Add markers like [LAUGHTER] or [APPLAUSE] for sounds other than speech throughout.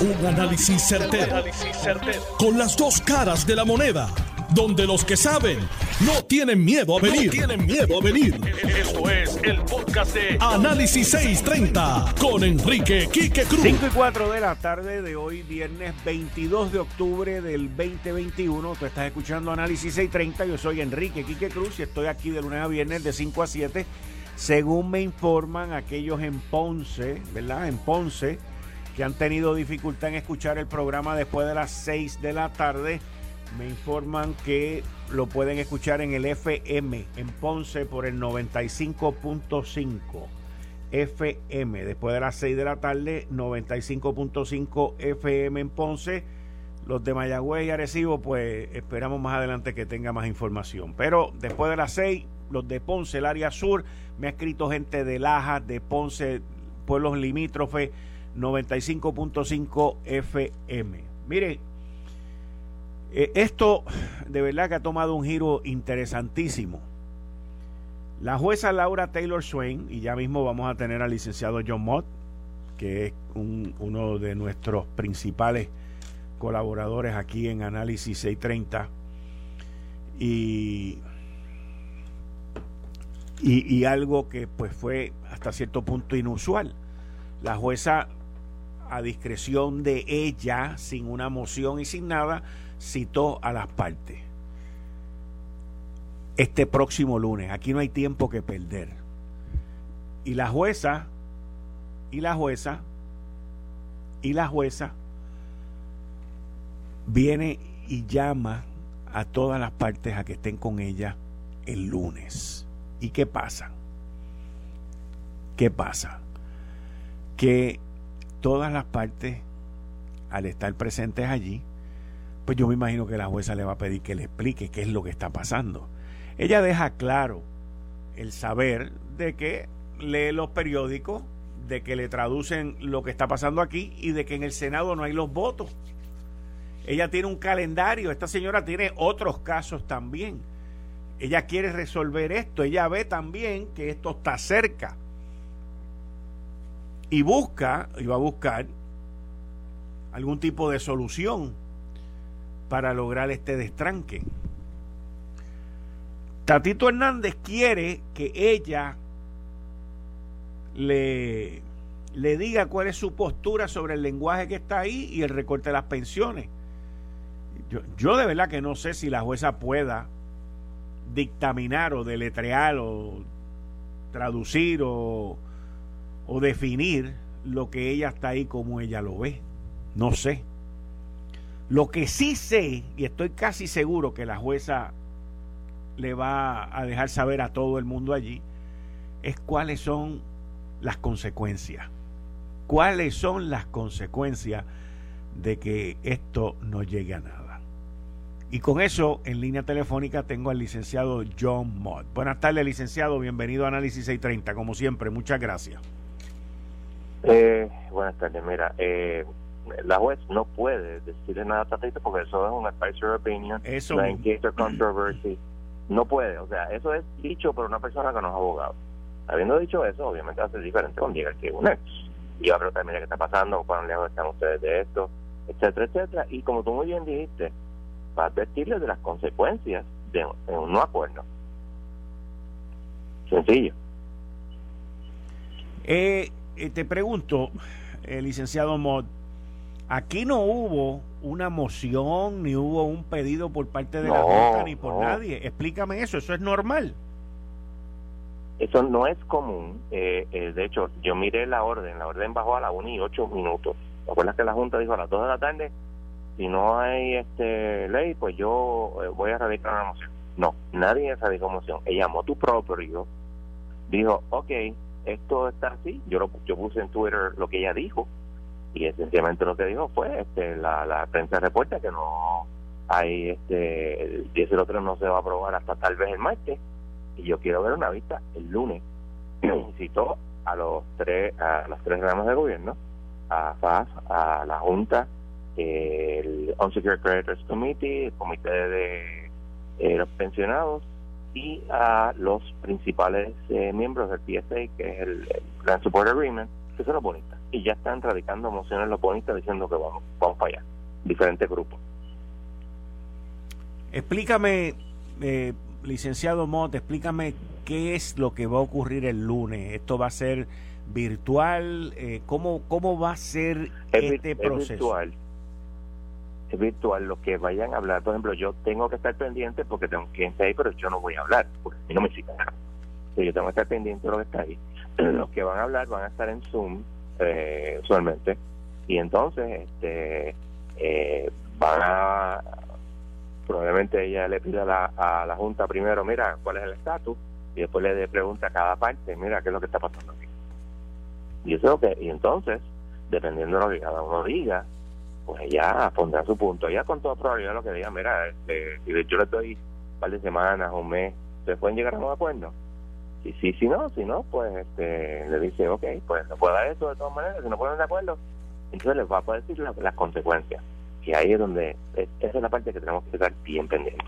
Un análisis certero, Con las dos caras de la moneda. Donde los que saben no tienen miedo a venir. tienen miedo a venir. Esto es el podcast de Análisis 630 con Enrique Quique Cruz. 5 y 4 de la tarde de hoy, viernes 22 de octubre del 2021. Tú estás escuchando Análisis 630. Yo soy Enrique Quique Cruz y estoy aquí de lunes a viernes de 5 a 7. Según me informan aquellos en Ponce, ¿verdad? En Ponce que han tenido dificultad en escuchar el programa después de las 6 de la tarde, me informan que lo pueden escuchar en el FM en Ponce por el 95.5 FM. Después de las 6 de la tarde, 95.5 FM en Ponce. Los de Mayagüez y Arecibo, pues esperamos más adelante que tenga más información. Pero después de las 6, los de Ponce, el área sur, me ha escrito gente de Laja, de Ponce, pueblos limítrofes 95.5 FM. Mire, eh, esto de verdad que ha tomado un giro interesantísimo. La jueza Laura Taylor Swain, y ya mismo vamos a tener al licenciado John Mott, que es uno de nuestros principales colaboradores aquí en Análisis 630, y, y, y algo que pues fue hasta cierto punto inusual. La jueza a discreción de ella, sin una moción y sin nada, citó a las partes. Este próximo lunes, aquí no hay tiempo que perder. Y la jueza, y la jueza, y la jueza viene y llama a todas las partes a que estén con ella el lunes. ¿Y qué pasa? ¿Qué pasa? Que todas las partes, al estar presentes allí, pues yo me imagino que la jueza le va a pedir que le explique qué es lo que está pasando. Ella deja claro el saber de que lee los periódicos, de que le traducen lo que está pasando aquí y de que en el Senado no hay los votos. Ella tiene un calendario, esta señora tiene otros casos también. Ella quiere resolver esto, ella ve también que esto está cerca y busca, y va a buscar algún tipo de solución para lograr este destranque. Tatito Hernández quiere que ella le, le diga cuál es su postura sobre el lenguaje que está ahí y el recorte de las pensiones. Yo, yo de verdad que no sé si la jueza pueda dictaminar o deletrear o traducir o o definir lo que ella está ahí como ella lo ve. No sé. Lo que sí sé, y estoy casi seguro que la jueza le va a dejar saber a todo el mundo allí, es cuáles son las consecuencias. ¿Cuáles son las consecuencias de que esto no llegue a nada? Y con eso, en línea telefónica, tengo al licenciado John Mott. Buenas tardes, licenciado. Bienvenido a Análisis 630. Como siempre, muchas gracias. Eh, buenas tardes, mira, eh, la juez no puede decirle nada a Tatito porque eso es un advisory opinion, eso una inquietud [CLEARS THROAT] controversy. No puede, o sea, eso es dicho por una persona que no es abogado. Habiendo dicho eso, obviamente va a ser diferente con Diego que un ex. Y va a preguntar, mira, ¿qué está pasando? ¿Cuán lejos están ustedes de esto? Etcétera, etcétera. Y como tú muy bien dijiste, va a advertirles de las consecuencias de, un no acuerdo. Sencillo. Eh, eh, te pregunto, eh, licenciado Mod, aquí no hubo una moción ni hubo un pedido por parte de la Junta ni por nadie. Explícame eso, ¿eso es normal? Eso no es común. Eh, de hecho, yo miré la orden, la orden bajó a las 1 y 8 minutos. ¿Te acuerdas que la Junta dijo a las 2 de la tarde? Si no hay este ley, pues yo voy a radicar una moción. No, nadie radicó moción. Ella llamó tu propio, dijo, ok, esto está así. Yo lo, yo puse en Twitter lo que ella dijo y esencialmente lo que dijo fue este la, la prensa reporta que no hay este el 10 otro no se va a aprobar hasta tal vez el martes y yo quiero ver una vista el lunes [CLEARS THROAT] citó a los tres a los tres ramos de gobierno a FAS a la Junta el Unsecured Creditors Committee el comité de eh, los pensionados y a los principales eh, miembros del PSA, que es el, Plan Support Agreement, que son los bonistas. Y ya están radicando mociones los bonistas diciendo que vamos, vamos para allá. Diferentes grupos. Explícame, eh, licenciado Mott, explícame qué es lo que va a ocurrir el lunes. ¿Esto va a ser virtual? Eh, ¿cómo, ¿Cómo va a ser este proceso? Es virtual. Virtual. Lo que vayan a hablar, por ejemplo, yo tengo que estar pendiente porque tengo clientes ahí, pero yo no voy a hablar, porque a mí no me citan. Yo tengo que estar pendiente de lo que está ahí. [CLEARS THROAT] Los que van a hablar van a estar en Zoom, eh, usualmente, y entonces este eh, van a probablemente ella le pida la, a la Junta primero, mira, cuál es el estatus, y después le pregunta a cada parte, mira, qué es lo que está pasando aquí. Y eso que, y entonces, dependiendo de lo que cada uno diga, pues ella pondrá su punto. Ella con toda probabilidad lo que diga, mira, este, yo le doy un par de semanas, un mes, ¿se pueden llegar a un acuerdo? Y si, si no, si no, pues este, le dice, ok, pues se puede dar eso de todas maneras, si no ponen de acuerdo, entonces les va a poder decir las consecuencias. Y ahí es donde, esa es la parte que tenemos que estar bien pendientes.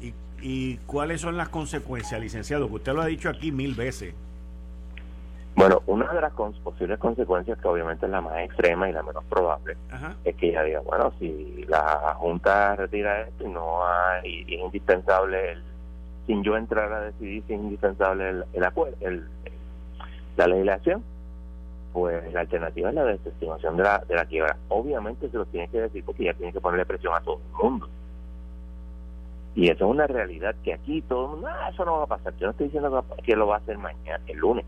¿Y, ¿Y cuáles son las consecuencias, licenciado? Que usted lo ha dicho aquí mil veces. Bueno, una de las posibles consecuencias, que obviamente es la más extrema y la menos probable, es que ella diga, bueno, si la Junta retira esto y no hay, y es indispensable, el, sin yo entrar a decidir si es indispensable el, el acuerdo, el, la legislación, pues la alternativa es la desestimación de la, de la quiebra. Obviamente se lo tiene que decir porque ya tiene que ponerle presión a todo el mundo. Y eso es una realidad que aquí todo el mundo, ah, eso no va a pasar. Yo no estoy diciendo que lo va a hacer mañana, el lunes,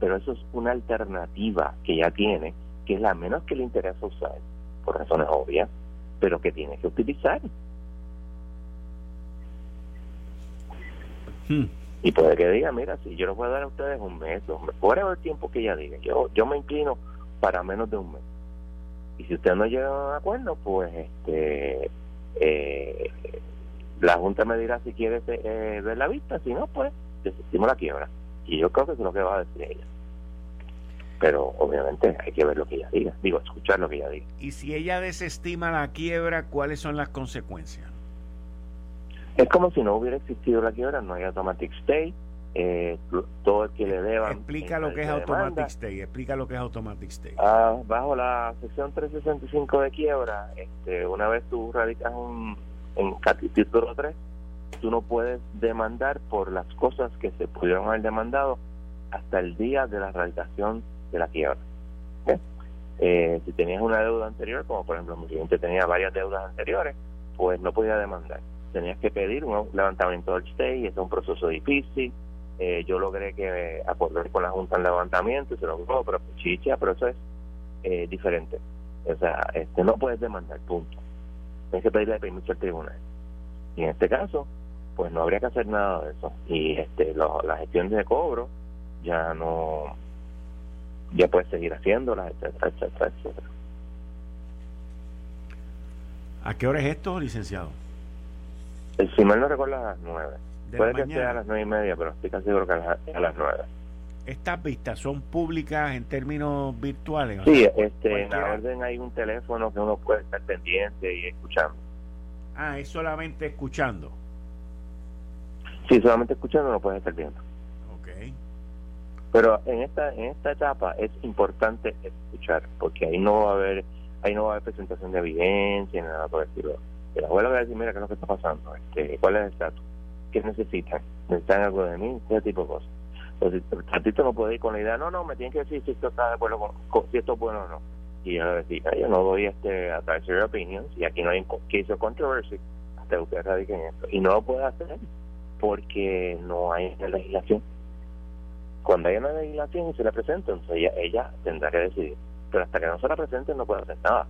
pero eso es una alternativa que ya tiene, que es la menos que le interesa usar, por razones obvias, pero que tiene que utilizar. Hmm. Y puede que diga, mira, si yo les voy a dar a ustedes un mes, dos meses, el tiempo que ella diga, yo, yo me inclino para menos de un mes. Y si usted no llega a un acuerdo, pues este eh, la Junta me dirá si quiere eh, ver la vista, si no, pues desistimos la quiebra. Y yo creo que es lo que va a decir ella. Pero obviamente hay que ver lo que ella diga, digo, escuchar lo que ella diga. Y si ella desestima la quiebra, ¿cuáles son las consecuencias? Es como si no hubiera existido la quiebra, no hay automatic stay, eh, todo el que le deba. Explica lo que es automatic stay, explica lo que es automatic stay. Ah, bajo la sección 365 de quiebra, este, una vez tú radicas un, en capítulo 3, tú no puedes demandar por las cosas que se pudieron haber demandado hasta el día de la radicación de la quiebra. Eh, si tenías una deuda anterior, como por ejemplo mi cliente tenía varias deudas anteriores, pues no podía demandar tenías que pedir un levantamiento del stay, es un proceso difícil. Eh, yo logré que acordar con la Junta el levantamiento, se lo logró, pero chicha, pero eso es eh, diferente. O sea, este no puedes demandar, punto. Tienes que pedirle permiso al tribunal. Y en este caso, pues no habría que hacer nada de eso. Y este la gestión de cobro ya no, ya puedes seguir haciéndola, etcétera, etcétera, etcétera. ¿A qué hora es esto, licenciado? Si mal no recuerdo, a las 9. Puede que sea a las nueve y media, pero estoy casi seguro que a las, 9. ¿Estas vistas son públicas en términos virtuales? Sí, este, en la orden hay un teléfono que uno puede estar pendiente y escuchando. Ah, es solamente escuchando. Sí, solamente escuchando no puedes estar viendo. Ok. Pero en esta en esta etapa es importante escuchar, porque ahí no va a haber ahí no va a haber presentación de evidencia ni nada por decirlo el abuelo va a decir, mira, ¿qué es lo que está pasando? Este, ¿Cuál es el estatus? ¿Qué necesitan? ¿Necesitan algo de mí? Ese tipo de cosas. Entonces, el ratito no puede ir con la idea, no, no, me tienen que decir si esto está de acuerdo con, si esto es bueno o no. Y yo le decía, yo no doy este advisory opinions y aquí no hay case of controversy hasta que ustedes radiquen esto. Y no lo puede hacer porque no hay legislación. Cuando hay una legislación y se la presenta, entonces ella, ella tendrá que decidir. Pero hasta que no se la presente no puede hacer nada.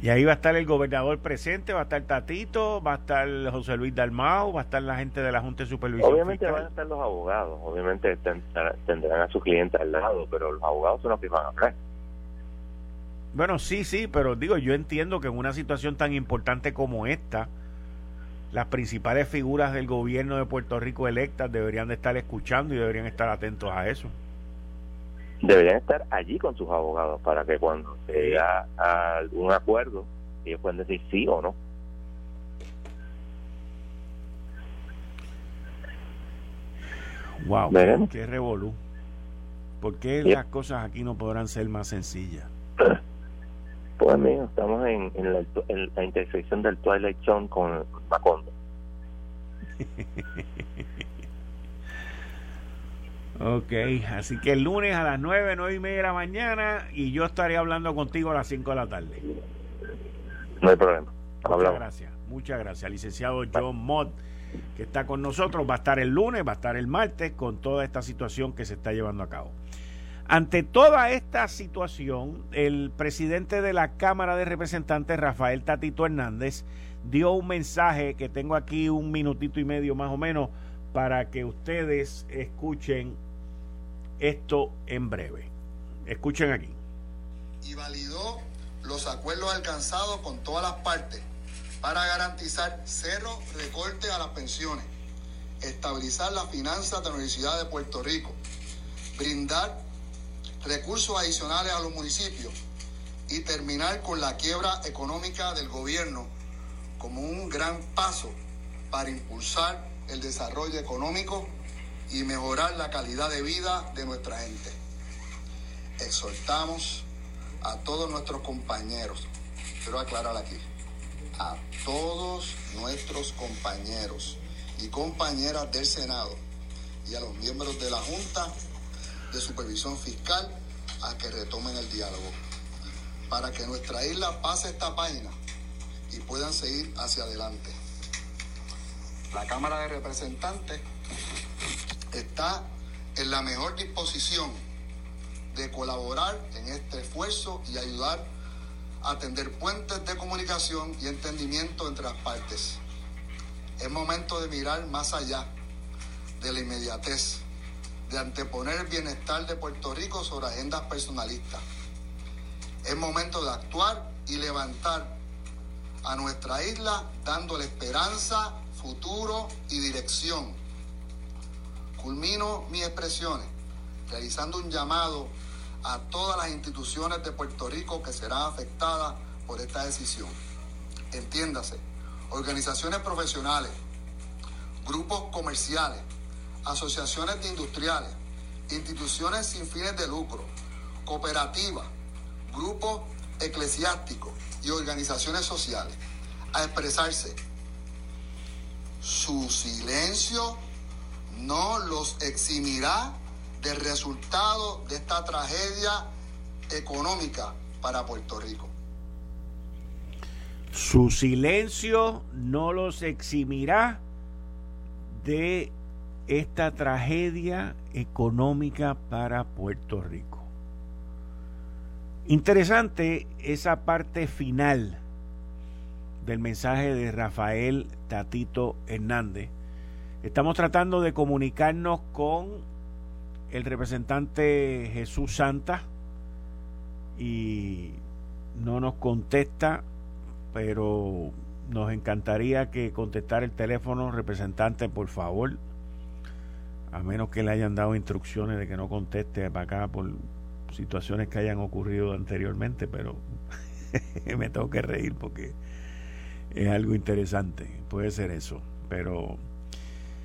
Y ahí va a estar el gobernador presente, va a estar Tatito, va a estar José Luis Dalmao, va a estar la gente de la Junta de Supervisión. Obviamente van a estar los abogados, obviamente tendrán a su cliente al lado, pero los abogados son los que van a hablar. Bueno, sí, sí, pero digo, yo entiendo que en una situación tan importante como esta, las principales figuras del gobierno de Puerto Rico electas deberían de estar escuchando y deberían estar atentos a eso deberían estar allí con sus abogados para que cuando se llegue a algún acuerdo ellos puedan decir sí o no. Wow, Veremos. qué, revolú. ¿Por qué las cosas aquí no podrán ser más sencillas? Pues amigo, estamos en, la, intersección del Twilight Zone con Macondo. [LAUGHS] ok, así que el lunes a las 9, 9 y media de la mañana y yo estaré hablando contigo a las 5 de la tarde. No hay problema. Muchas gracias, muchas gracias. Licenciado John Mott, que está con nosotros, va a estar el lunes, va a estar el martes con toda esta situación que se está llevando a cabo. Ante toda esta situación, el presidente de la Cámara de Representantes, Rafael Tatito Hernández, dio un mensaje que tengo aquí un minutito y medio más o menos para que ustedes escuchen esto en breve. Escuchen aquí. Y validó los acuerdos alcanzados con todas las partes para garantizar cero recorte a las pensiones, estabilizar las finanzas de la Universidad de Puerto Rico, brindar recursos adicionales a los municipios y terminar con la quiebra económica del gobierno como un gran paso para impulsar el desarrollo económico y mejorar la calidad de vida de nuestra gente. Exhortamos a todos nuestros compañeros, quiero aclarar aquí, a todos nuestros compañeros y compañeras del Senado y a los miembros de la Junta de Supervisión Fiscal a que retomen el diálogo, para que nuestra isla pase esta página y puedan seguir hacia adelante. La Cámara de Representantes está en la mejor disposición de colaborar en este esfuerzo y ayudar a tender puentes de comunicación y entendimiento entre las partes. Es momento de mirar más allá de la inmediatez de anteponer el bienestar de Puerto Rico sobre agendas personalistas. Es momento de actuar y levantar a nuestra isla dándole esperanza, futuro y dirección. Culmino mis expresiones realizando un llamado a todas las instituciones de Puerto Rico que serán afectadas por esta decisión. Entiéndase, organizaciones profesionales, grupos comerciales, asociaciones de industriales, instituciones sin fines de lucro, cooperativas, grupos eclesiásticos y organizaciones sociales a expresarse. Su silencio no los eximirá del resultado de esta tragedia económica para Puerto Rico. Su silencio no los eximirá de esta tragedia económica para Puerto Rico. Interesante esa parte final del mensaje de Rafael Tatito Hernández. Estamos tratando de comunicarnos con el representante Jesús Santa y no nos contesta, pero nos encantaría que contestara el teléfono, representante, por favor a menos que le hayan dado instrucciones de que no conteste para acá por situaciones que hayan ocurrido anteriormente, pero [LAUGHS] me tengo que reír porque es algo interesante, puede ser eso, pero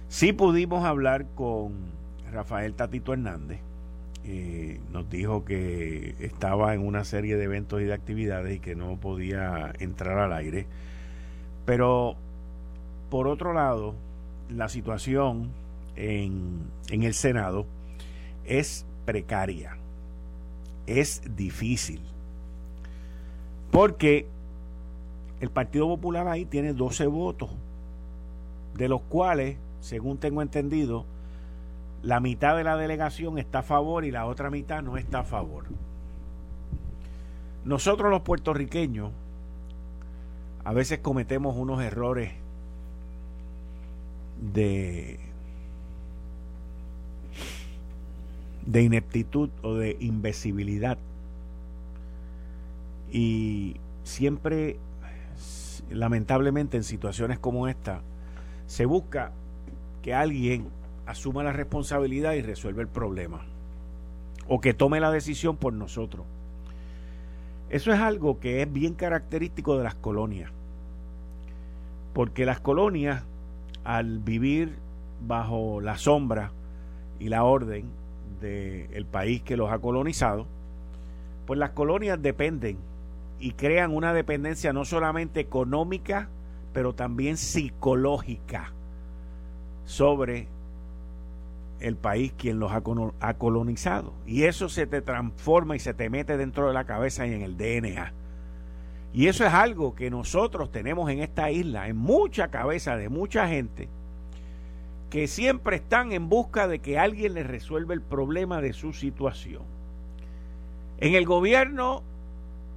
sí pudimos hablar con Rafael Tatito Hernández, eh, nos dijo que estaba en una serie de eventos y de actividades y que no podía entrar al aire, pero por otro lado, la situación en, el Senado es precaria, es difícil, porque el Partido Popular ahí tiene 12 votos, de los cuales, según tengo entendido, la mitad de la delegación está a favor y la otra mitad no está a favor. Nosotros los puertorriqueños a veces cometemos unos errores de de ineptitud o de invisibilidad. Y siempre, lamentablemente, en situaciones como esta, se busca que alguien asuma la responsabilidad y resuelva el problema. O que tome la decisión por nosotros. Eso es algo que es bien característico de las colonias. Porque las colonias, al vivir bajo la sombra y la orden del país que los ha colonizado, pues las colonias dependen y crean una dependencia no solamente económica, pero también psicológica sobre el país quien los ha colonizado. Y eso se te transforma y se te mete dentro de la cabeza y en el DNA. Y eso es algo que nosotros tenemos en esta isla, en mucha cabeza de mucha gente, que siempre están en busca de que alguien les resuelva el problema de su situación. En el gobierno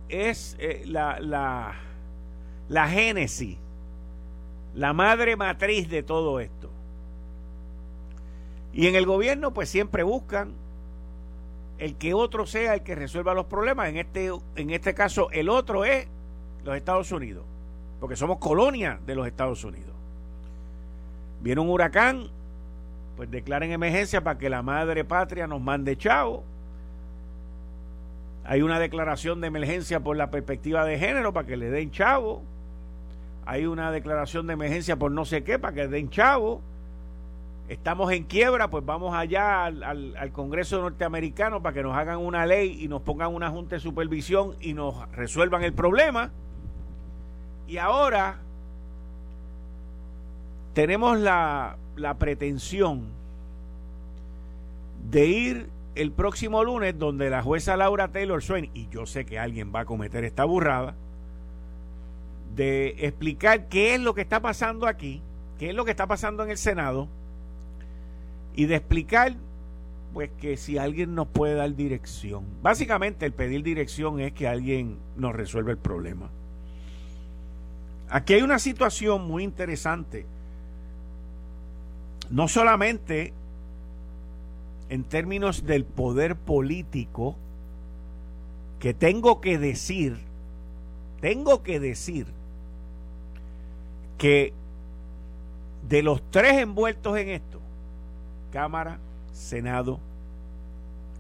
es eh, la, la, la génesis, la madre matriz de todo esto. Y en el gobierno pues siempre buscan el que otro sea el que resuelva los problemas. En este, en este caso el otro es los Estados Unidos, porque somos colonia de los Estados Unidos. Viene un huracán, pues declaren emergencia para que la madre patria nos mande chavo. Hay una declaración de emergencia por la perspectiva de género para que le den chavo. Hay una declaración de emergencia por no sé qué para que le den chavo estamos en quiebra, pues vamos allá al, Congreso norteamericano para que nos hagan una ley y nos pongan una junta de supervisión y nos resuelvan el problema. Y ahora tenemos la, la pretensión de ir el próximo lunes donde la jueza Laura Taylor Swain, y yo sé que alguien va a cometer esta burrada, de explicar qué es lo que está pasando aquí, qué es lo que está pasando en el Senado, y de explicar pues que si alguien nos puede dar dirección. Básicamente el pedir dirección es que alguien nos resuelva el problema. Aquí hay una situación muy interesante. No solamente en términos del poder político, que tengo que decir, tengo que decir que de los tres envueltos en esto, Cámara, Senado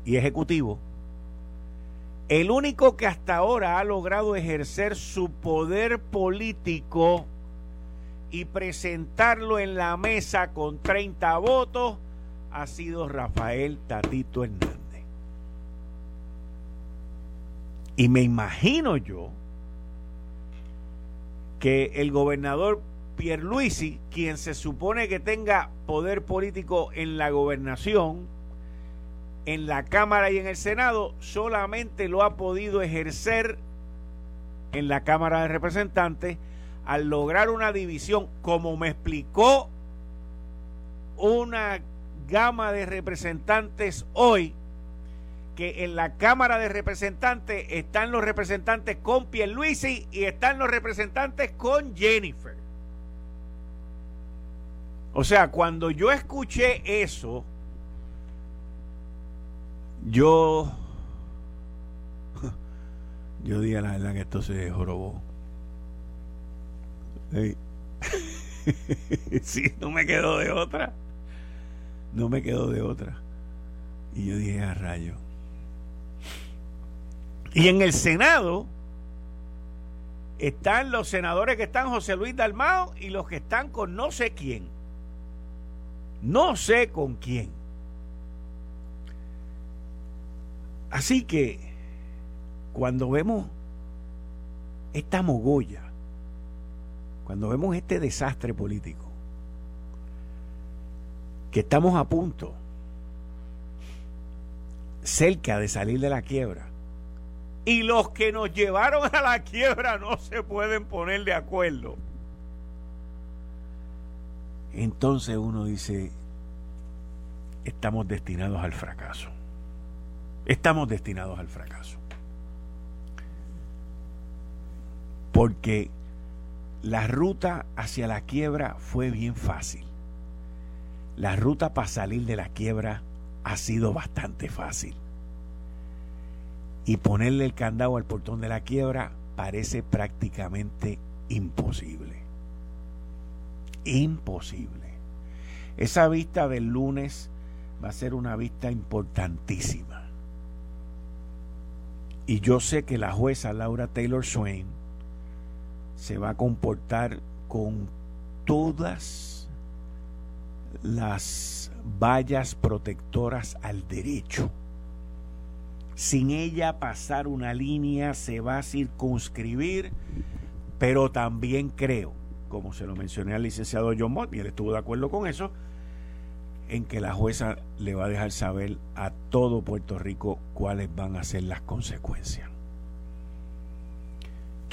y Ejecutivo, el único que hasta ahora ha logrado ejercer su poder político y presentarlo en la mesa con 30 votos ha sido Rafael Tatito Hernández. Y me imagino yo que el gobernador Pierluisi, quien se supone que tenga poder político en la gobernación, en la Cámara y en el Senado, solamente lo ha podido ejercer en la Cámara de Representantes al lograr una división, como me explicó una gama de representantes hoy, que en la Cámara de Representantes están los representantes con Pierluisi y están los representantes con Jennifer. O sea, cuando yo escuché eso, yo, [LAUGHS] yo dije la verdad que esto se jorobó. [LAUGHS] sí, no me quedó de otra. No me quedó de otra. Y yo dije a rayo. Y en el Senado están los senadores que están José Luis Dalmao y los que están con no sé quién. No sé con quién. Así que cuando vemos esta mogolla, cuando vemos este desastre político, que estamos a punto, cerca de salir de la quiebra, y los que nos llevaron a la quiebra no se pueden poner de acuerdo entonces uno dice, estamos destinados al fracaso. Estamos destinados al fracaso. Porque la ruta hacia la quiebra fue bien fácil. La ruta para salir de la quiebra ha sido bastante fácil. Y ponerle el candado al portón de la quiebra parece prácticamente imposible imposible. Esa vista del lunes va a ser una vista importantísima. Y yo sé que la jueza Laura Taylor Swain se va a comportar con todas las vallas protectoras al derecho. Sin ella pasar una línea se va a circunscribir, pero también creo, como se lo mencioné al licenciado John Mott, y él estuvo de acuerdo con eso, en que la jueza le va a dejar saber a todo Puerto Rico cuáles van a ser las consecuencias.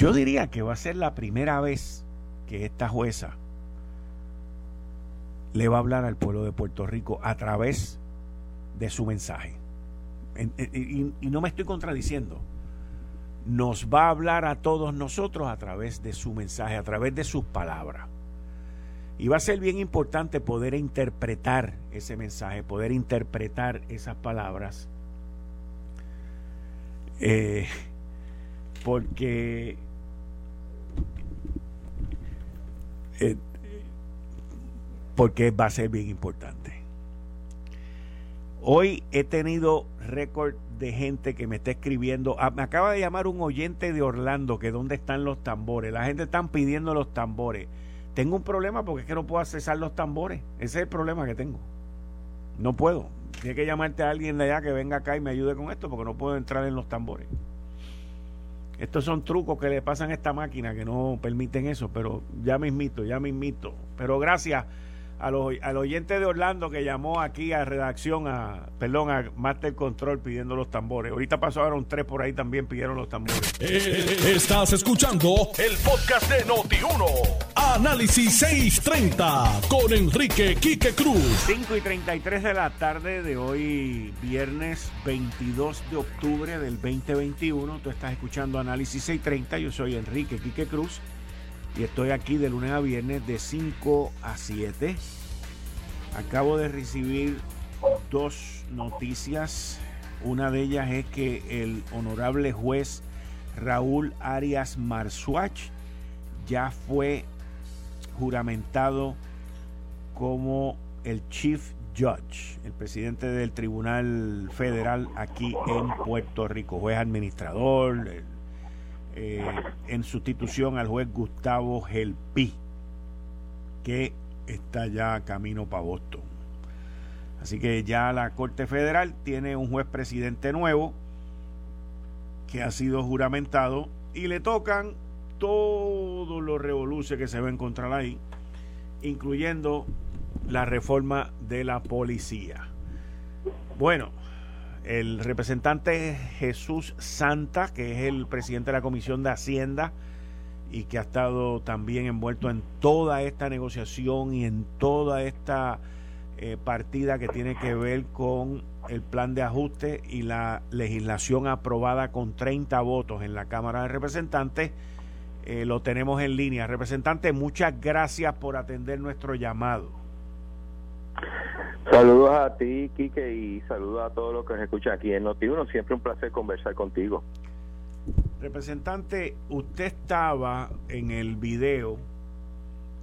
Yo diría que va a ser la primera vez que esta jueza le va a hablar al pueblo de Puerto Rico a través de su mensaje. Y, no me estoy contradiciendo. Nos va a hablar a todos nosotros a través de su mensaje, a través de sus palabras. Y va a ser bien importante poder interpretar ese mensaje, poder interpretar esas palabras. Eh, porque eh, porque va a ser bien importante. Hoy he tenido récord de gente que me está escribiendo. Ah, me acaba de llamar un oyente de Orlando que dónde están los tambores. La gente está pidiendo los tambores. Tengo un problema porque es que no puedo accesar los tambores. Ese es el problema que tengo. No puedo. Tiene que llamarte a alguien de allá que venga acá y me ayude con esto porque no puedo entrar en los tambores. Estos son trucos que le pasan a esta máquina que no permiten eso, pero ya me invito, ya me invito. Pero gracias al oyente de Orlando que llamó aquí a redacción, a, perdón, a Master Control pidiendo los tambores. Ahorita pasaron tres por ahí también pidieron los tambores. Eh, estás escuchando el podcast de Noti1. Análisis 630 con Enrique Quique Cruz. 5 y 33 de la tarde de hoy, viernes 22 de octubre del 2021. Tú estás escuchando Análisis 630. Yo soy Enrique Quique Cruz y estoy aquí de lunes a viernes de 5 a 7. Acabo de recibir dos noticias. Una de ellas es que el honorable juez Raúl Arias Marzuach ya fue juramentado como el Chief Judge, el presidente del Tribunal Federal aquí en Puerto Rico, juez administrador, eh, en sustitución al juez Gustavo Gelpi, que está ya camino para Boston. Así que ya la Corte Federal tiene un juez presidente nuevo que ha sido juramentado y le tocan todos los revoluciones que se va a encontrar ahí, incluyendo la reforma de la policía. Bueno, el representante Jesús Santa, que es el presidente de la Comisión de Hacienda y que ha estado también envuelto en toda esta negociación y en toda esta eh, partida que tiene que ver con el plan de ajuste y la legislación aprobada con 30 votos en la Cámara de Representantes. Eh, lo tenemos en línea. Representante, muchas gracias por atender nuestro llamado. Saludos a ti, Quique, y saludos a todos los que nos escuchan aquí en Noti1. Siempre un placer conversar contigo. Representante, usted estaba en el video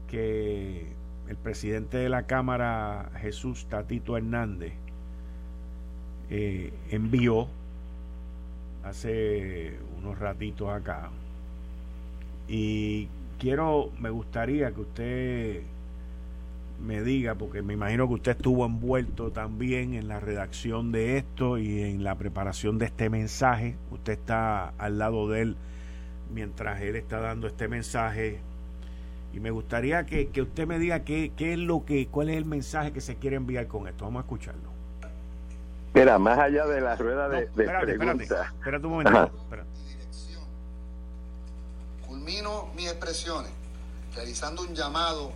que el presidente de la Cámara, Jesús Tatito Hernández, eh, envió hace unos ratitos acá. Y quiero, me gustaría que usted me diga, porque me imagino que usted estuvo envuelto también en la redacción de esto y en la preparación de este mensaje. Usted está al lado de él mientras él está dando este mensaje. Y me gustaría que, usted me diga qué, qué, es lo que, cuál es el mensaje que se quiere enviar con esto. Vamos a escucharlo. Mira, más allá de la rueda de, espérate, preguntas. Espérate, un momento. Culmino mis expresiones realizando un llamado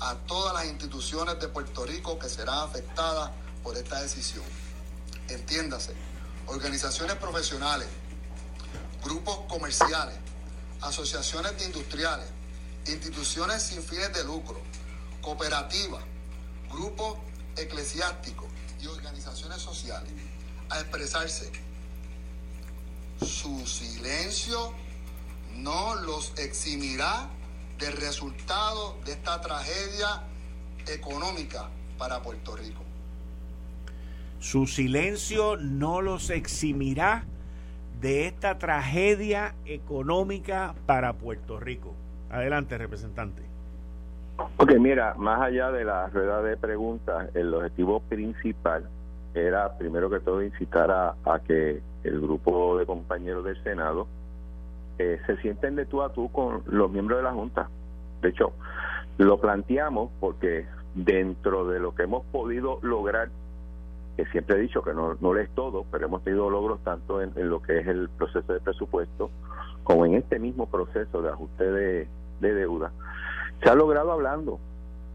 a todas las instituciones de Puerto Rico que serán afectadas por esta decisión. Entiéndase, organizaciones profesionales, grupos comerciales, asociaciones de industriales, instituciones sin fines de lucro, cooperativas, grupos eclesiásticos y organizaciones sociales a expresarse. Su silencio no los eximirá del resultado de esta tragedia económica para Puerto Rico. Su silencio no los eximirá de esta tragedia económica para Puerto Rico. Adelante, representante. Ok, mira, más allá de la rueda de preguntas, el objetivo principal era, primero que todo, incitar a, que el grupo de compañeros del Senado eh, se sienten de tú a tú con los miembros de la Junta. De hecho, lo planteamos porque dentro de lo que hemos podido lograr, que siempre he dicho que no, no lo es todo, pero hemos tenido logros tanto en, lo que es el proceso de presupuesto como en este mismo proceso de ajuste de, de deuda, se ha logrado hablando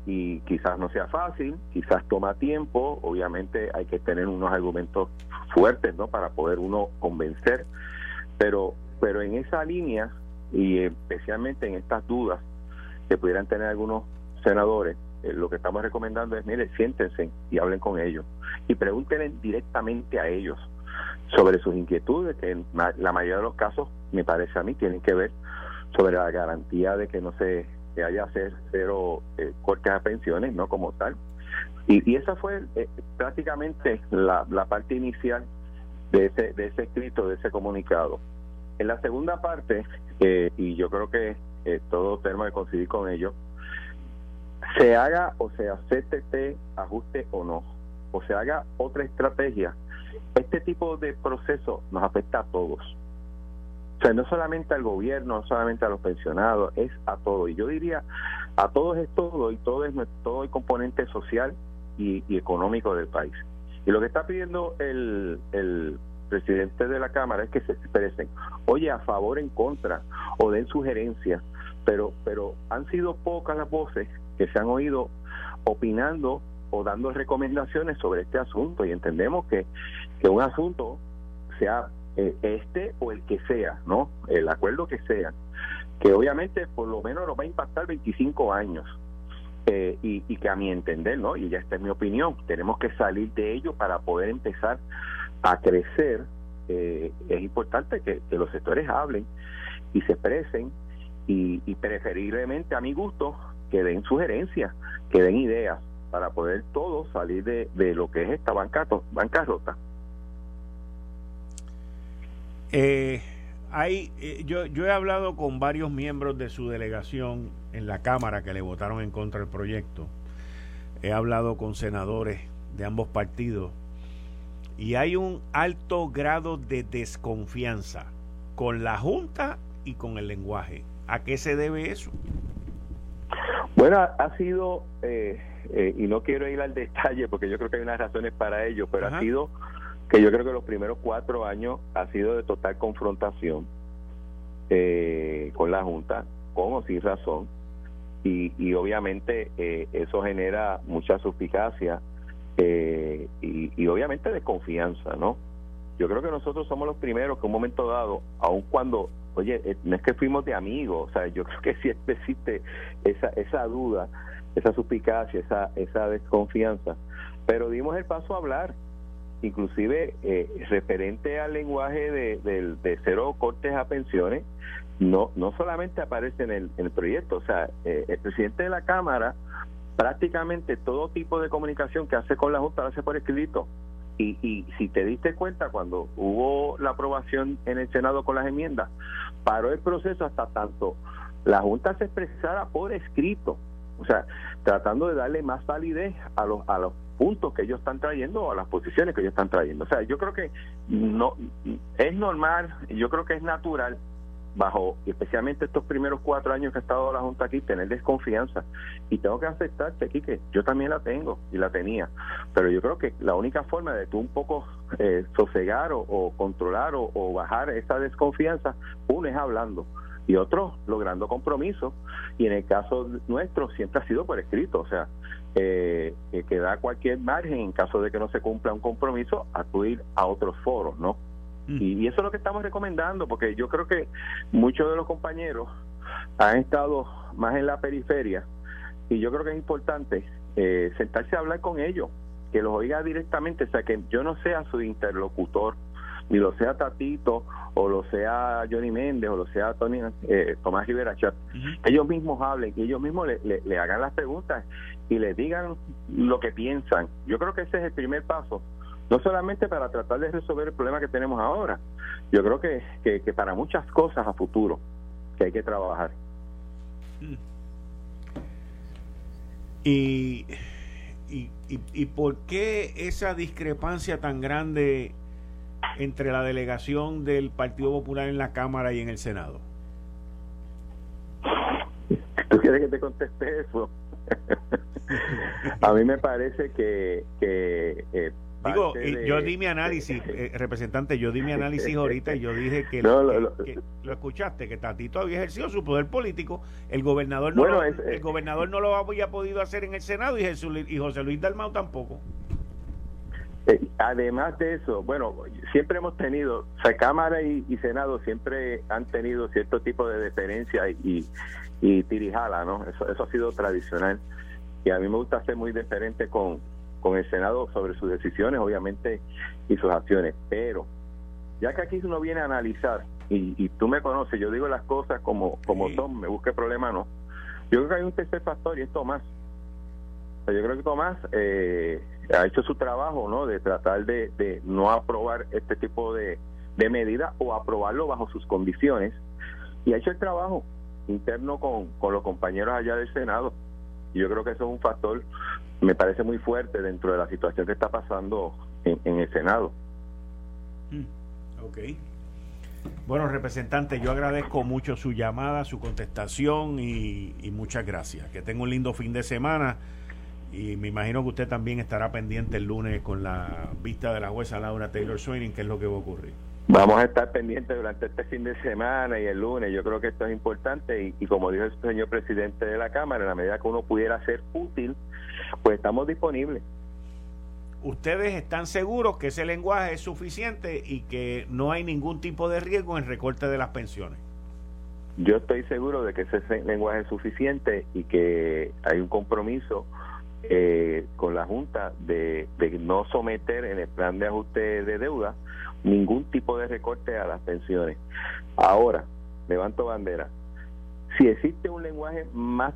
y quizás no sea fácil, quizás toma tiempo, obviamente hay que tener unos argumentos fuertes, ¿no? Para poder uno convencer, pero pero en esa línea y especialmente en estas dudas que pudieran tener algunos senadores, eh, lo que estamos recomendando es, mire, siéntense y hablen con ellos y pregúntenle directamente a ellos sobre sus inquietudes, que en la mayoría de los casos, me parece a mí, tienen que ver sobre la garantía de que no se que haya cero eh, cortes a pensiones, no como tal. Y, y esa fue eh, prácticamente la, la parte inicial de ese, de ese escrito, de ese comunicado. En la segunda parte, eh, y yo creo que eh, todos tenemos que coincidir con ello, se haga o se acepte este ajuste o no, o se haga otra estrategia, este tipo de proceso nos afecta a todos. O sea, no solamente al gobierno, no solamente a los pensionados, es a todos. Y yo diría, a todos es todo y todo es todo el componente social y, económico del país. Y lo que está pidiendo el, el presidente de la Cámara es que se expresen, oye, a favor, en contra, o den sugerencias, pero, pero han sido pocas las voces que se han oído opinando o dando recomendaciones sobre este asunto y entendemos que, que un asunto sea eh, este o el que sea, ¿no? El acuerdo que sea, que obviamente por lo menos nos va a impactar 25 años. Eh, y, que a mi entender, ¿no? Y ya esta es mi opinión, tenemos que salir de ello para poder empezar a crecer. Eh, es importante que, los sectores hablen y se expresen y, preferiblemente a mi gusto que den sugerencias, que den ideas para poder todos salir de, lo que es esta bancarrota. Eh, hay, eh, yo, yo he hablado con varios miembros de su delegación en la Cámara que le votaron en contra del proyecto. He hablado con senadores de ambos partidos y hay un alto grado de desconfianza con la Junta y con el lenguaje. ¿A qué se debe eso? Bueno, ha sido, eh, eh, y no quiero ir al detalle porque yo creo que hay unas razones para ello, pero ha sido que yo creo que los primeros cuatro años ha sido de total confrontación eh, con la Junta, con o sin razón, y, y obviamente eh, eso genera mucha suspicacia eh, y, y, obviamente desconfianza, ¿no? Yo creo que nosotros somos los primeros que en un momento dado, aun cuando, oye, no es que fuimos de amigos, o sea, yo [LAUGHS] creo que sí existe esa, esa duda, esa suspicacia, esa, esa desconfianza, pero dimos el paso a hablar inclusive eh, referente al lenguaje de, de, cero cortes a pensiones, no, no solamente aparece en el, en el proyecto, o sea, eh, el presidente de la Cámara prácticamente todo tipo de comunicación que hace con la Junta lo hace por escrito. Y, y si te diste cuenta, cuando hubo la aprobación en el Senado con las enmiendas, paró el proceso hasta tanto la Junta se expresara por escrito, o sea, tratando de darle más validez a los, a los puntos que ellos están trayendo o a las posiciones que ellos están trayendo. O sea, yo creo que no es normal, yo creo que es natural bajo especialmente estos primeros cuatro años que ha estado la Junta aquí, tener desconfianza. Y tengo que aceptarte aquí que yo también la tengo y la tenía. Pero yo creo que la única forma de tú un poco eh, sosegar o, controlar o, bajar esa desconfianza, uno es hablando y otro logrando compromiso. Y en el caso nuestro siempre ha sido por escrito. O sea, eh, que da cualquier margen en caso de que no se cumpla un compromiso, acudir a otros foros, ¿no? Mm. Y, eso es lo que estamos recomendando, porque yo creo que muchos de los compañeros han estado más en la periferia y yo creo que es importante eh, sentarse a hablar con ellos, que los oiga directamente, o sea, que yo no sea su interlocutor, ni lo sea Tatito, o lo sea Johnny Méndez, o lo sea Tony, eh, Tomás Rivera Chat, ellos mismos hablen, que ellos mismos le, le, hagan las preguntas y les digan lo que piensan. Yo creo que ese es el primer paso, no solamente para tratar de resolver el problema que tenemos ahora, yo creo que, que, para muchas cosas a futuro que hay que trabajar. Y, y, y, por qué esa discrepancia tan grande entre la delegación del Partido Popular en la Cámara y en el Senado? ¿Tú quieres que te conteste eso? [LAUGHS] a mí me parece que, que eh, Digo, yo di mi análisis, [LAUGHS] eh, representante, yo di mi análisis ahorita y yo dije que, lo, escuchaste, que Tatito había ejercido su poder político, el gobernador no, lo, el eh, gobernador no lo había podido hacer en el Senado y, Jesús, y José Luis Dalmau tampoco. además de eso, bueno, siempre hemos tenido, o sea, Cámara y, Senado siempre han tenido cierto tipo de deferencia y, y tirijala, ¿no? Eso, eso ha sido tradicional. Y a mí me gusta ser muy diferente con, con el Senado sobre sus decisiones, obviamente, y sus acciones. Pero, ya que aquí uno viene a analizar, y, tú me conoces, yo digo las cosas como, como son, me busque problema, no. Yo creo que hay un tercer factor y es Tomás. yo creo que Tomás eh, ha hecho su trabajo, ¿no? De tratar de, de no aprobar este tipo de, de medidas o aprobarlo bajo sus condiciones. Y ha hecho el trabajo interno con, con los compañeros allá del Senado. Y yo creo que eso es un factor, me parece muy fuerte dentro de la situación que está pasando en, el Senado. Mm, ok. Bueno, representante, yo agradezco mucho su llamada, su contestación y, y, muchas gracias. Que tenga un lindo fin de semana y me imagino que usted también estará pendiente el lunes con la vista de la jueza Laura Taylor Swinney, qué es lo que va a ocurrir. Vamos a estar pendientes durante este fin de semana y el lunes. Yo creo que esto es importante y, como dijo el señor presidente de la Cámara, en la medida que uno pudiera ser útil, pues estamos disponibles. ¿Ustedes están seguros que ese lenguaje es suficiente y que no hay ningún tipo de riesgo en recorte de las pensiones? Yo estoy seguro de que ese lenguaje es suficiente y que hay un compromiso eh, con la Junta de, de no someter en el plan de ajuste de deuda ningún tipo de recorte a las pensiones. Ahora, levanto bandera. Si existe un lenguaje más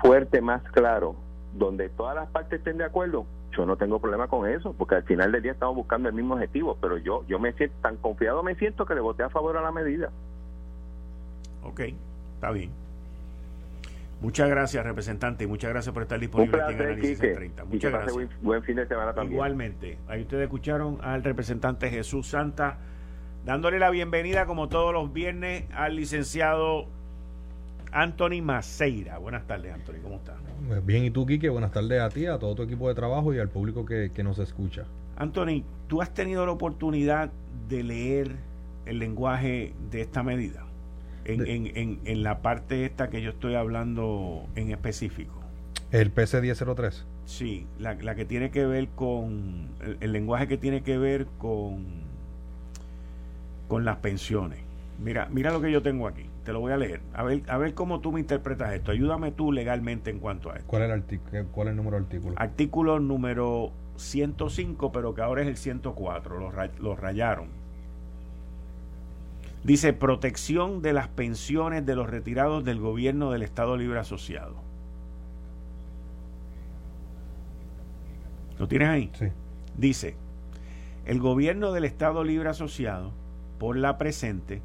fuerte, más claro, donde todas las partes estén de acuerdo, yo no tengo problema con eso, porque al final del día estamos buscando el mismo objetivo, pero yo yo me siento tan confiado me siento que le voté a favor a la medida. Ok, está bien. Muchas gracias, representante, y muchas gracias por estar disponible aquí en Análisis 30. Muchas gracias. Buen, fin de semana también. Igualmente. Ahí ustedes escucharon al representante Jesús Santa dándole la bienvenida, como todos los viernes, al licenciado Anthony Maceira. Buenas tardes, Anthony, ¿cómo estás? Pues bien, ¿y tú, Quique? Buenas tardes a ti, a todo tu equipo de trabajo y al público que, que nos escucha. Anthony, ¿tú has tenido la oportunidad de leer el lenguaje de esta medida? en, en, en, la parte esta que yo estoy hablando en específico. ¿El PC 1003? Sí, la, la que tiene que ver con el, lenguaje que tiene que ver con con las pensiones. Mira, mira lo que yo tengo aquí. Te lo voy a leer. A ver, a ver cómo tú me interpretas esto. Ayúdame tú legalmente en cuanto a esto. ¿Cuál es el, artículo, cuál es el número del artículo? Artículo número 105, pero que ahora es el 104. Lo, lo rayaron Dice protección de las pensiones de los retirados del gobierno del Estado Libre Asociado. ¿Lo tienes ahí? Sí. Dice, el gobierno del Estado Libre Asociado, por la presente,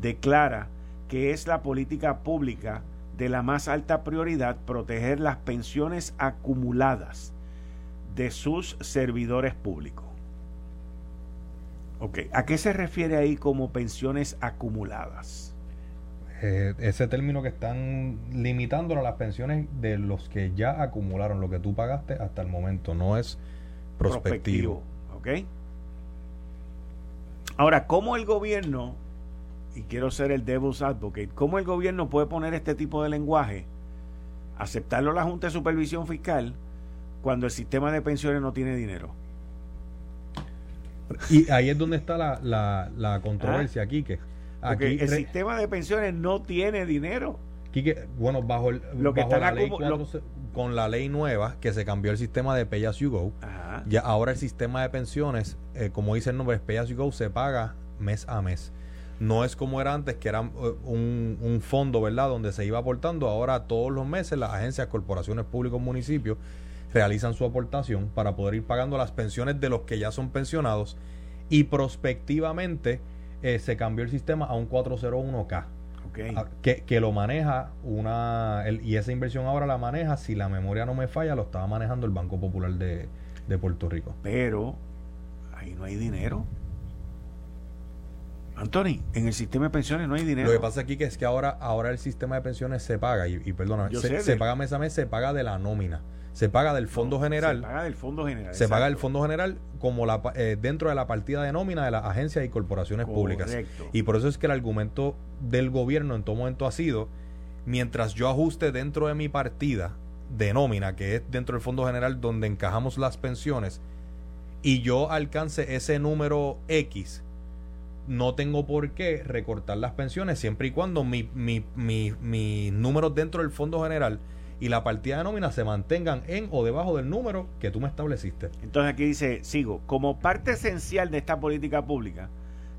declara que es la política pública de la más alta prioridad proteger las pensiones acumuladas de sus servidores públicos. Ok, ¿a qué se refiere ahí como pensiones acumuladas? Eh, ese término que están limitando a las pensiones de los que ya acumularon lo que tú pagaste hasta el momento, no es prospectivo. ¿Ok? Ahora, ¿cómo el gobierno, y quiero ser el devil's advocate, cómo el gobierno puede poner este tipo de lenguaje, aceptarlo a la Junta de Supervisión Fiscal, cuando el sistema de pensiones no tiene dinero? Y ahí es donde está la, la, controversia, ah. Quique. Aquí el sistema de pensiones no tiene dinero. Quique, bueno, bajo, el, lo que la ley con la ley nueva que se cambió el sistema de Pay As You Go, ya ahora el sistema de pensiones, eh, como dice el nombre, Pay As You Go, se paga mes a mes. No es como era antes, que era eh, un, un fondo, ¿verdad?, donde se iba aportando. Ahora todos los meses las agencias, corporaciones públicas, municipios realizan su aportación para poder ir pagando las pensiones de los que ya son pensionados y prospectivamente eh, se cambió el sistema a un 401k. que, que, lo maneja una. y esa inversión ahora la maneja, si la memoria no me falla, lo estaba manejando el Banco Popular de, de Puerto Rico. Pero ahí no hay dinero. Anthony, en el sistema de pensiones no hay dinero. Lo que pasa aquí que es que ahora, ahora el sistema de pensiones se paga, y, perdona, se, paga mes a mes, se paga de la nómina. Se paga del Fondo General. Se paga del Fondo General. Se paga del Fondo General como la, eh, dentro de la partida de nómina de las agencias y corporaciones públicas. Y por eso es que el argumento del gobierno en todo momento ha sido, mientras yo ajuste dentro de mi partida de nómina, que es dentro del Fondo General donde encajamos las pensiones, y yo alcance ese número X, no tengo por qué recortar las pensiones siempre y cuando mis mi, mi, números dentro del Fondo General y la partida de nómina se mantengan en o debajo del número que tú me estableciste. Entonces aquí dice, sigo, como parte esencial de esta política pública,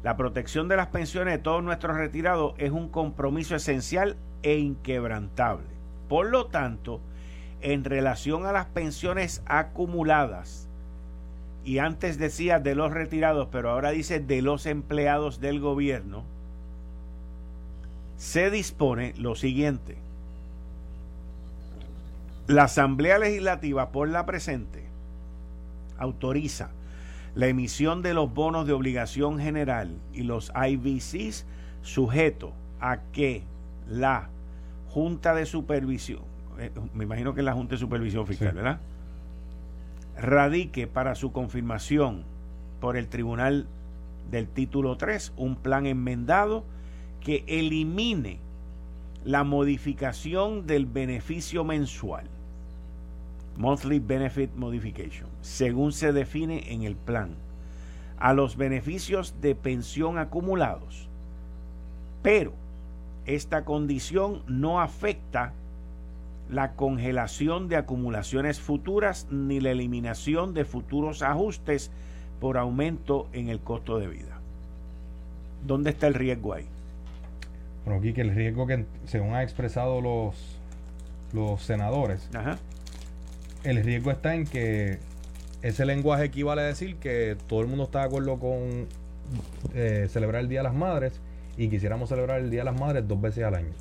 la protección de las pensiones de todos nuestros retirados es un compromiso esencial e inquebrantable. Por lo tanto, en relación a las pensiones acumuladas, y antes decía de los retirados, pero ahora dice de los empleados del gobierno, se dispone lo siguiente. La Asamblea Legislativa por la presente autoriza la emisión de los bonos de obligación general y los IBCs sujeto a que la Junta de Supervisión, eh, me imagino que es la Junta de Supervisión Fiscal, ¿verdad? Radique para su confirmación por el Tribunal del Título 3 un plan enmendado que elimine la modificación del beneficio mensual, Monthly Benefit Modification, según se define en el plan, a los beneficios de pensión acumulados. Pero esta condición no afecta la congelación de acumulaciones futuras ni la eliminación de futuros ajustes por aumento en el costo de vida. ¿Dónde está el riesgo ahí? Bueno, aquí que el riesgo que según han expresado los, los senadores, el riesgo está en que ese lenguaje equivale a decir que todo el mundo está de acuerdo con eh, celebrar el Día de las Madres y quisiéramos celebrar el Día de las Madres dos veces al año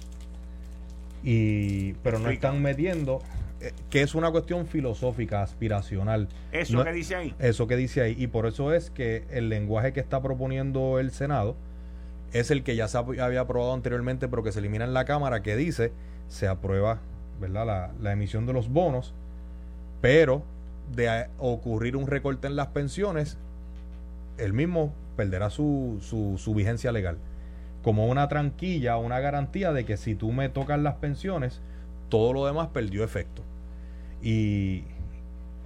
y pero no están metiendo eh, que es una cuestión filosófica, aspiracional. Eso que dice ahí. Eso que dice ahí. Y por eso es que el lenguaje que está proponiendo el Senado es el que ya se había aprobado anteriormente, pero que se elimina en la Cámara, que dice, se aprueba ¿verdad? La, la emisión de los bonos, pero de ocurrir un recorte en las pensiones, el mismo perderá su, su, su vigencia legal como una tranquilla, una garantía de que si tú me tocas las pensiones, todo lo demás perdió efecto. Y,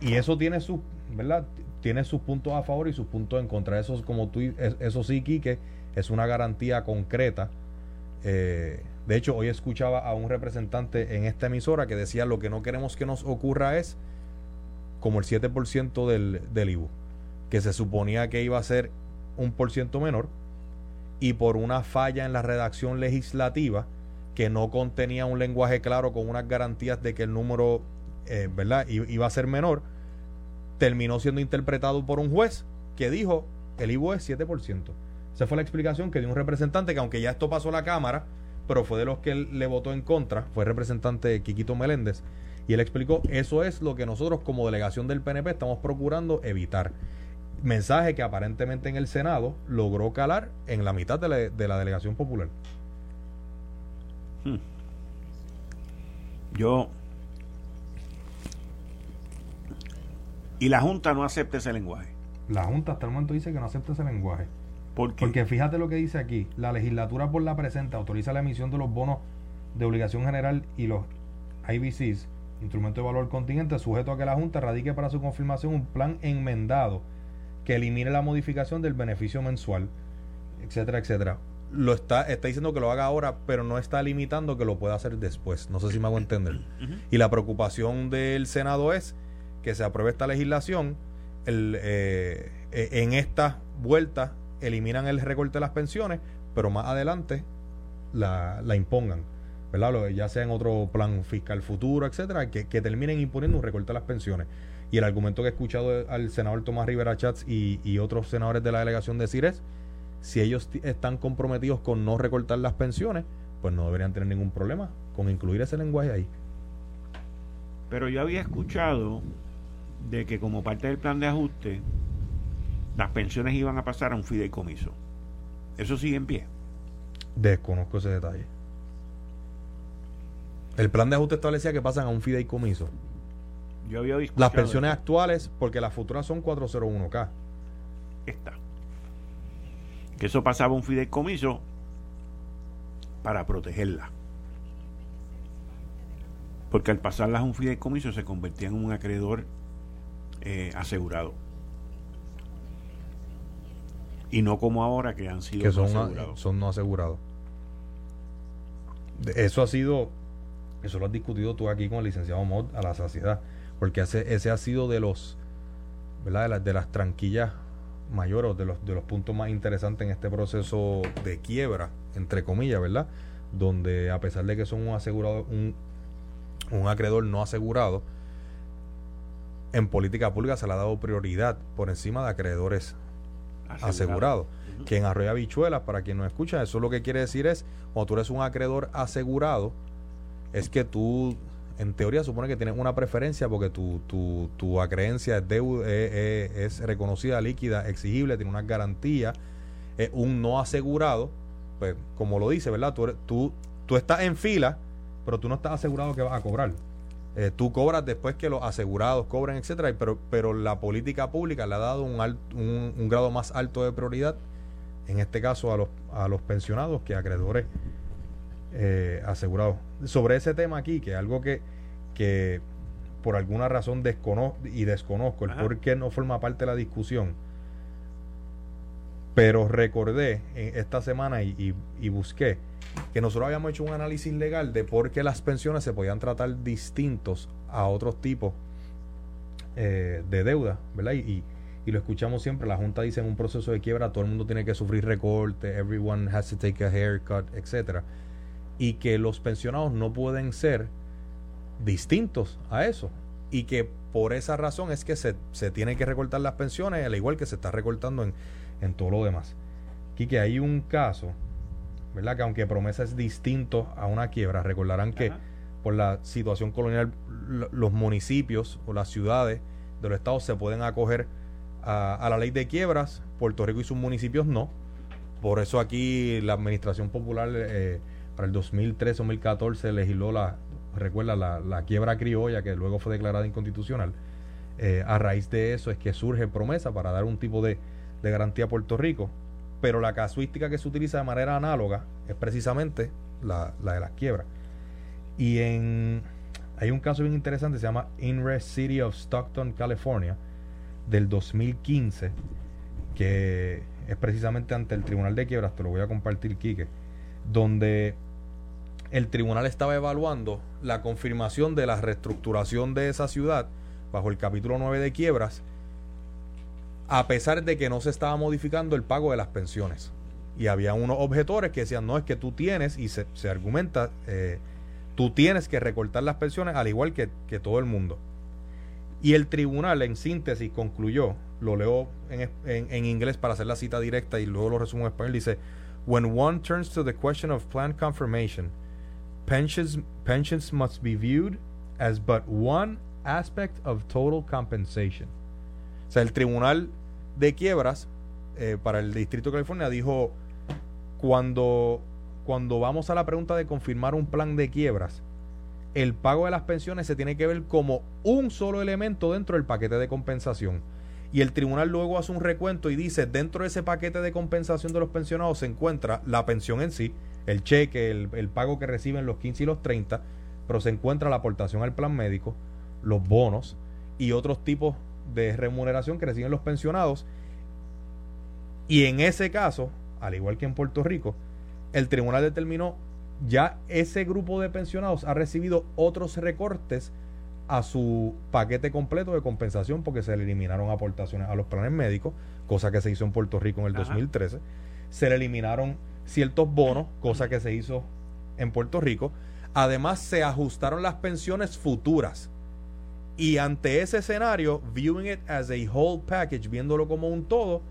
y eso tiene sus, ¿verdad? Tiene sus puntos a favor y sus puntos en contra. Eso, como tú, eso sí, Quique, es una garantía concreta. Eh, de hecho, hoy escuchaba a un representante en esta emisora que decía lo que no queremos que nos ocurra es como el 7% del, del IBU, que se suponía que iba a ser un por ciento menor, y por una falla en la redacción legislativa que no contenía un lenguaje claro con unas garantías de que el número eh, iba a ser menor, terminó siendo interpretado por un juez que dijo el IVO es 7%. Esa fue la explicación que dio un representante que aunque ya esto pasó a la Cámara, pero fue de los que él le votó en contra, fue el representante Quiquito Meléndez, y él explicó, eso es lo que nosotros como delegación del PNP estamos procurando evitar mensaje que aparentemente en el Senado logró calar en la mitad de la, delegación popular. Hmm. Yo... Y la Junta no acepta ese lenguaje. La Junta hasta el momento dice que no acepta ese lenguaje. Porque fíjate lo que dice aquí. La legislatura por la presente autoriza la emisión de los bonos de obligación general y los IBCs, instrumento de valor contingente, sujeto a que la Junta radique para su confirmación un plan enmendado que elimine la modificación del beneficio mensual, etcétera, etcétera. Lo está, está diciendo que lo haga ahora, pero no está limitando que lo pueda hacer después. No sé si me hago entender. [CLEARS THROAT] Y la preocupación del Senado es que se apruebe esta legislación. El, eh, eh, en esta vuelta eliminan el recorte de las pensiones, pero más adelante la, la impongan. ¿verdad? ya sea en otro plan fiscal futuro, etcétera, que, que terminen imponiendo un recorte de las pensiones. Y el argumento que he escuchado al senador Tomás Rivera Chats y, otros senadores de la delegación de CIRES, si ellos están comprometidos con no recortar las pensiones, pues no deberían tener ningún problema con incluir ese lenguaje ahí. Pero yo había escuchado de que como parte del plan de ajuste, las pensiones iban a pasar a un fideicomiso. ¿Eso sigue en pie? Desconozco ese detalle. El plan de ajuste establecía que pasan a un fideicomiso. Yo había Las pensiones actuales, porque las futuras son 401k. Está. Que eso pasaba un fideicomiso para protegerla. Porque al pasarlas a un fideicomiso se convertía en un acreedor eh, asegurado. Y no como ahora que han sido que son, asegurados. son no asegurados. Eso ha sido, eso lo has discutido tú aquí con el licenciado Mod a la saciedad, porque ese, ese ha sido de los, ¿verdad? De, las, de las tranquillas mayores, de los, de los puntos más interesantes en este proceso de quiebra, entre comillas, ¿verdad? Donde a pesar de que son un asegurado, un, un acreedor no asegurado, en política pública se le ha dado prioridad por encima de acreedores asegurados. Que en Arroyo Habichuelas, para quien no escucha, eso lo que quiere decir es, cuando tú eres un acreedor asegurado, es que tú, en teoría, supone que tienes una preferencia porque tu, tu, tu acreencia es, deuda, es, reconocida, líquida, exigible, tiene una garantía. Es un no asegurado, pues como lo dice, ¿verdad? Tú, tú, tú estás en fila, pero tú no estás asegurado que vas a cobrar. Eh, tú cobras después que los asegurados cobren, etcétera, pero, pero la política pública le ha dado un, un, grado más alto de prioridad, en este caso a los, a los pensionados que acreedores eh, asegurados. Sobre ese tema aquí, que es algo que, que por alguna razón desconozco y desconozco el por qué no forma parte de la discusión, pero recordé esta semana y, y busqué que nosotros habíamos hecho un análisis legal de por qué las pensiones se podían tratar distintos a otros tipos eh, de deuda, ¿verdad? Y, y, lo escuchamos siempre, la Junta dice en un proceso de quiebra todo el mundo tiene que sufrir recorte, everyone has to take a haircut, etcétera, y que los pensionados no pueden ser distintos a eso y que por esa razón es que se, se tiene que recortar las pensiones al igual que se está recortando en, en todo lo demás. Aquí que hay un caso ¿verdad? Que aunque promesa es distinto a una quiebra, recordarán que por la situación colonial los municipios o las ciudades de los estados se pueden acoger a, la ley de quiebras, Puerto Rico y sus municipios no. Por eso aquí la Administración Popular eh, para el 2013-2014 legisló la, recuerda, la, quiebra criolla que luego fue declarada inconstitucional. Eh, a raíz de eso es que surge promesa para dar un tipo de, de garantía a Puerto Rico pero la casuística que se utiliza de manera análoga es precisamente la, de las quiebras. Y en, hay un caso bien interesante, se llama Inrest City of Stockton, California, del 2015, que es precisamente ante el Tribunal de Quiebras, te lo voy a compartir, Quique, donde el tribunal estaba evaluando la confirmación de la reestructuración de esa ciudad bajo el capítulo 9 de quiebras a pesar de que no se estaba modificando el pago de las pensiones. Y había unos objetores que decían, no, es que tú tienes, y se, argumenta, eh, tú tienes que recortar las pensiones al igual que, todo el mundo. Y el tribunal, en síntesis, concluyó, lo leo en, en, inglés para hacer la cita directa y luego lo resumo en español, dice, When one turns to the question of plan confirmation, pensions, pensions must be viewed as but one aspect of total compensation. O sea, el tribunal de quiebras eh, para el Distrito de California dijo, cuando, cuando vamos a la pregunta de confirmar un plan de quiebras, el pago de las pensiones se tiene que ver como un solo elemento dentro del paquete de compensación. Y el tribunal luego hace un recuento y dice, dentro de ese paquete de compensación de los pensionados se encuentra la pensión en sí, el cheque, el, el pago que reciben los 15 y los 30, pero se encuentra la aportación al plan médico, los bonos y otros tipos de remuneración que reciben los pensionados. Y en ese caso, al igual que en Puerto Rico, el tribunal determinó ya ese grupo de pensionados ha recibido otros recortes a su paquete completo de compensación porque se le eliminaron aportaciones a los planes médicos, cosa que se hizo en Puerto Rico en el 2013. Se le eliminaron ciertos bonos, cosa que se hizo en Puerto Rico. Además, se ajustaron las pensiones futuras y ante ese escenario, viewing it as a whole package, viéndolo como un todo,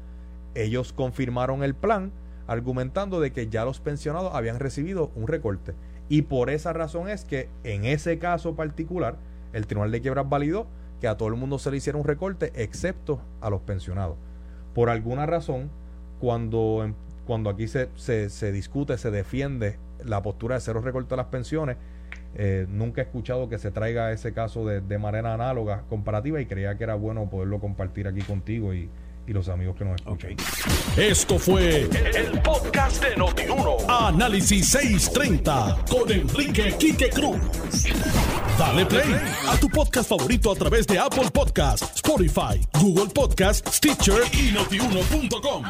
ellos confirmaron el plan argumentando de que ya los pensionados habían recibido un recorte. Y por esa razón es que en ese caso particular, el Tribunal de Quiebras validó que a todo el mundo se le hiciera un recorte, excepto a los pensionados. Por alguna razón, cuando, cuando aquí se, se, discute, se defiende la postura de cero recorte a las pensiones, eh, nunca he escuchado que se traiga ese caso de, de, manera análoga, comparativa, y creía que era bueno poderlo compartir aquí contigo y, y los amigos que nos escuchan. Esto fue el, podcast de Notiuno. Análisis 630 con Enrique Quique Cruz. Dale play a tu podcast favorito a través de Apple Podcasts, Spotify, Google Podcasts, Stitcher y notiuno.com.